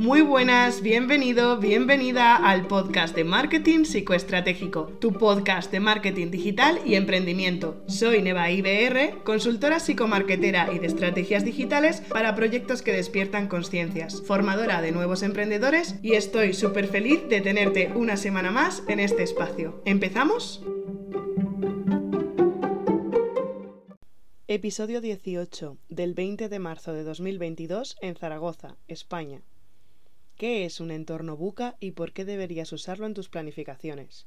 Muy buenas, bienvenido, bienvenida al podcast de Marketing Psicoestratégico, tu podcast de marketing digital y emprendimiento. Soy Neva IBR, consultora psicomarketera y de estrategias digitales para proyectos que despiertan conciencias, formadora de nuevos emprendedores y estoy súper feliz de tenerte una semana más en este espacio. ¿Empezamos? Episodio 18 del 20 de marzo de 2022 en Zaragoza, España. ¿Qué es un entorno buca y por qué deberías usarlo en tus planificaciones?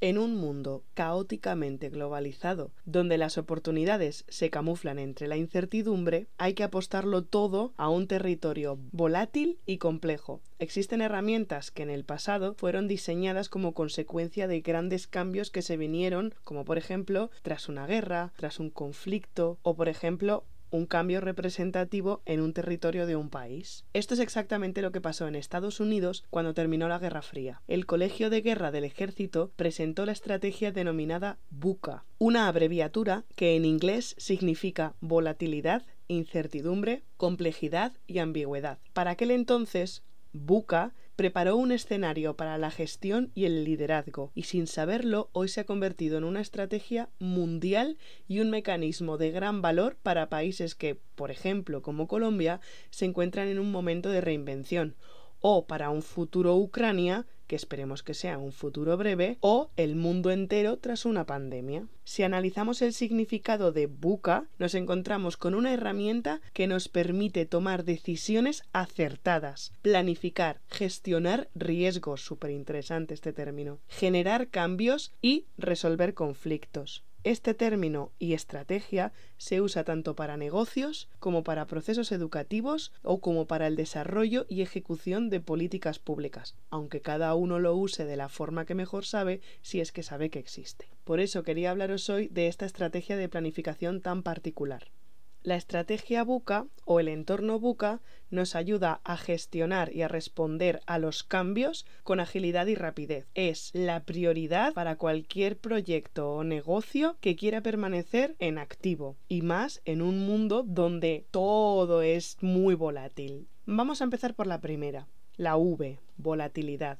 En un mundo caóticamente globalizado, donde las oportunidades se camuflan entre la incertidumbre, hay que apostarlo todo a un territorio volátil y complejo. Existen herramientas que en el pasado fueron diseñadas como consecuencia de grandes cambios que se vinieron, como por ejemplo tras una guerra, tras un conflicto o por ejemplo un cambio representativo en un territorio de un país. Esto es exactamente lo que pasó en Estados Unidos cuando terminó la Guerra Fría. El Colegio de Guerra del Ejército presentó la estrategia denominada BUCA, una abreviatura que en inglés significa volatilidad, incertidumbre, complejidad y ambigüedad. Para aquel entonces, BUCA preparó un escenario para la gestión y el liderazgo, y sin saberlo hoy se ha convertido en una estrategia mundial y un mecanismo de gran valor para países que, por ejemplo, como Colombia, se encuentran en un momento de reinvención, o para un futuro Ucrania que esperemos que sea un futuro breve, o el mundo entero tras una pandemia. Si analizamos el significado de buca, nos encontramos con una herramienta que nos permite tomar decisiones acertadas, planificar, gestionar riesgos, súper interesante este término, generar cambios y resolver conflictos. Este término y estrategia se usa tanto para negocios como para procesos educativos o como para el desarrollo y ejecución de políticas públicas, aunque cada uno lo use de la forma que mejor sabe si es que sabe que existe. Por eso quería hablaros hoy de esta estrategia de planificación tan particular. La estrategia buca o el entorno buca nos ayuda a gestionar y a responder a los cambios con agilidad y rapidez. Es la prioridad para cualquier proyecto o negocio que quiera permanecer en activo y más en un mundo donde todo es muy volátil. Vamos a empezar por la primera, la V, volatilidad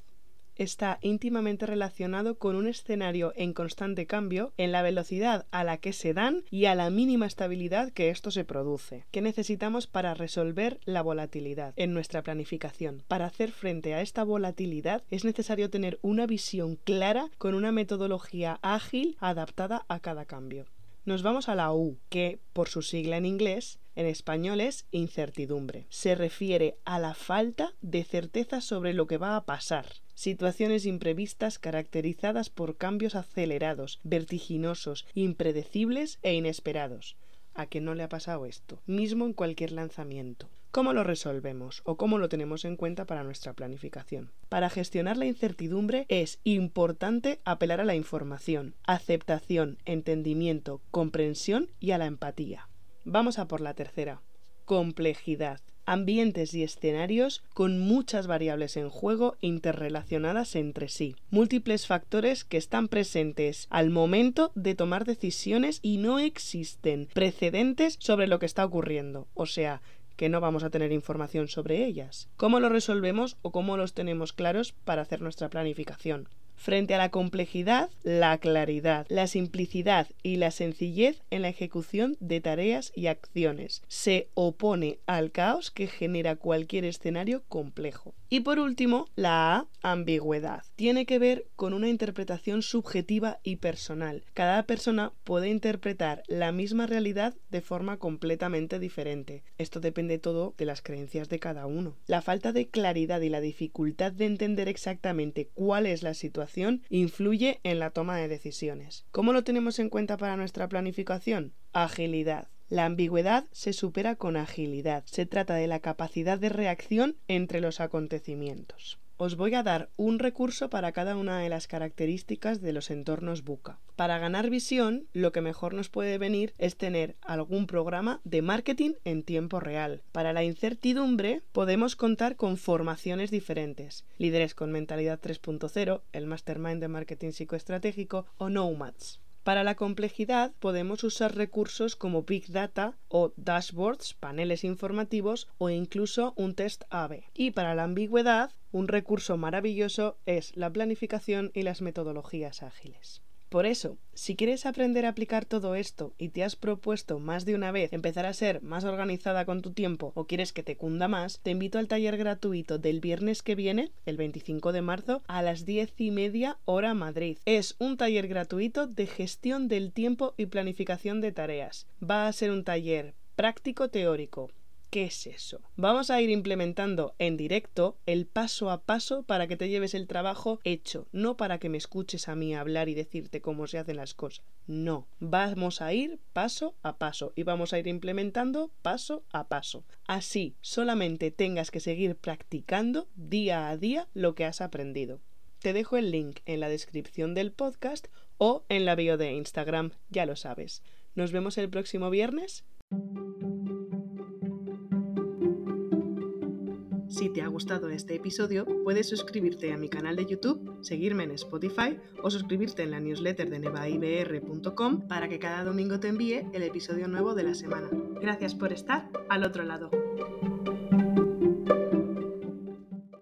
está íntimamente relacionado con un escenario en constante cambio en la velocidad a la que se dan y a la mínima estabilidad que esto se produce. ¿Qué necesitamos para resolver la volatilidad en nuestra planificación? Para hacer frente a esta volatilidad es necesario tener una visión clara con una metodología ágil adaptada a cada cambio. Nos vamos a la U, que por su sigla en inglés en español es incertidumbre. Se refiere a la falta de certeza sobre lo que va a pasar. Situaciones imprevistas caracterizadas por cambios acelerados, vertiginosos, impredecibles e inesperados. ¿A qué no le ha pasado esto? Mismo en cualquier lanzamiento. ¿Cómo lo resolvemos o cómo lo tenemos en cuenta para nuestra planificación? Para gestionar la incertidumbre es importante apelar a la información, aceptación, entendimiento, comprensión y a la empatía. Vamos a por la tercera. Complejidad. Ambientes y escenarios con muchas variables en juego interrelacionadas entre sí. Múltiples factores que están presentes al momento de tomar decisiones y no existen precedentes sobre lo que está ocurriendo. O sea, que no vamos a tener información sobre ellas. ¿Cómo lo resolvemos o cómo los tenemos claros para hacer nuestra planificación? Frente a la complejidad, la claridad, la simplicidad y la sencillez en la ejecución de tareas y acciones. Se opone al caos que genera cualquier escenario complejo. Y por último, la A, ambigüedad. Tiene que ver con una interpretación subjetiva y personal. Cada persona puede interpretar la misma realidad de forma completamente diferente. Esto depende todo de las creencias de cada uno. La falta de claridad y la dificultad de entender exactamente cuál es la situación influye en la toma de decisiones. ¿Cómo lo tenemos en cuenta para nuestra planificación? Agilidad. La ambigüedad se supera con agilidad. Se trata de la capacidad de reacción entre los acontecimientos. Os voy a dar un recurso para cada una de las características de los entornos buca. Para ganar visión, lo que mejor nos puede venir es tener algún programa de marketing en tiempo real. Para la incertidumbre, podemos contar con formaciones diferentes. Líderes con mentalidad 3.0, el Mastermind de Marketing Psicoestratégico o Nomads. Para la complejidad podemos usar recursos como Big Data o dashboards, paneles informativos o incluso un test AB. Y para la ambigüedad, un recurso maravilloso es la planificación y las metodologías ágiles. Por eso, si quieres aprender a aplicar todo esto y te has propuesto más de una vez empezar a ser más organizada con tu tiempo o quieres que te cunda más, te invito al taller gratuito del viernes que viene, el 25 de marzo, a las 10 y media hora Madrid. Es un taller gratuito de gestión del tiempo y planificación de tareas. Va a ser un taller práctico teórico ¿Qué es eso? Vamos a ir implementando en directo el paso a paso para que te lleves el trabajo hecho, no para que me escuches a mí hablar y decirte cómo se hacen las cosas. No, vamos a ir paso a paso y vamos a ir implementando paso a paso. Así solamente tengas que seguir practicando día a día lo que has aprendido. Te dejo el link en la descripción del podcast o en la bio de Instagram, ya lo sabes. Nos vemos el próximo viernes. Si te ha gustado este episodio, puedes suscribirte a mi canal de YouTube, seguirme en Spotify o suscribirte en la newsletter de nevaibr.com para que cada domingo te envíe el episodio nuevo de la semana. Gracias por estar al otro lado.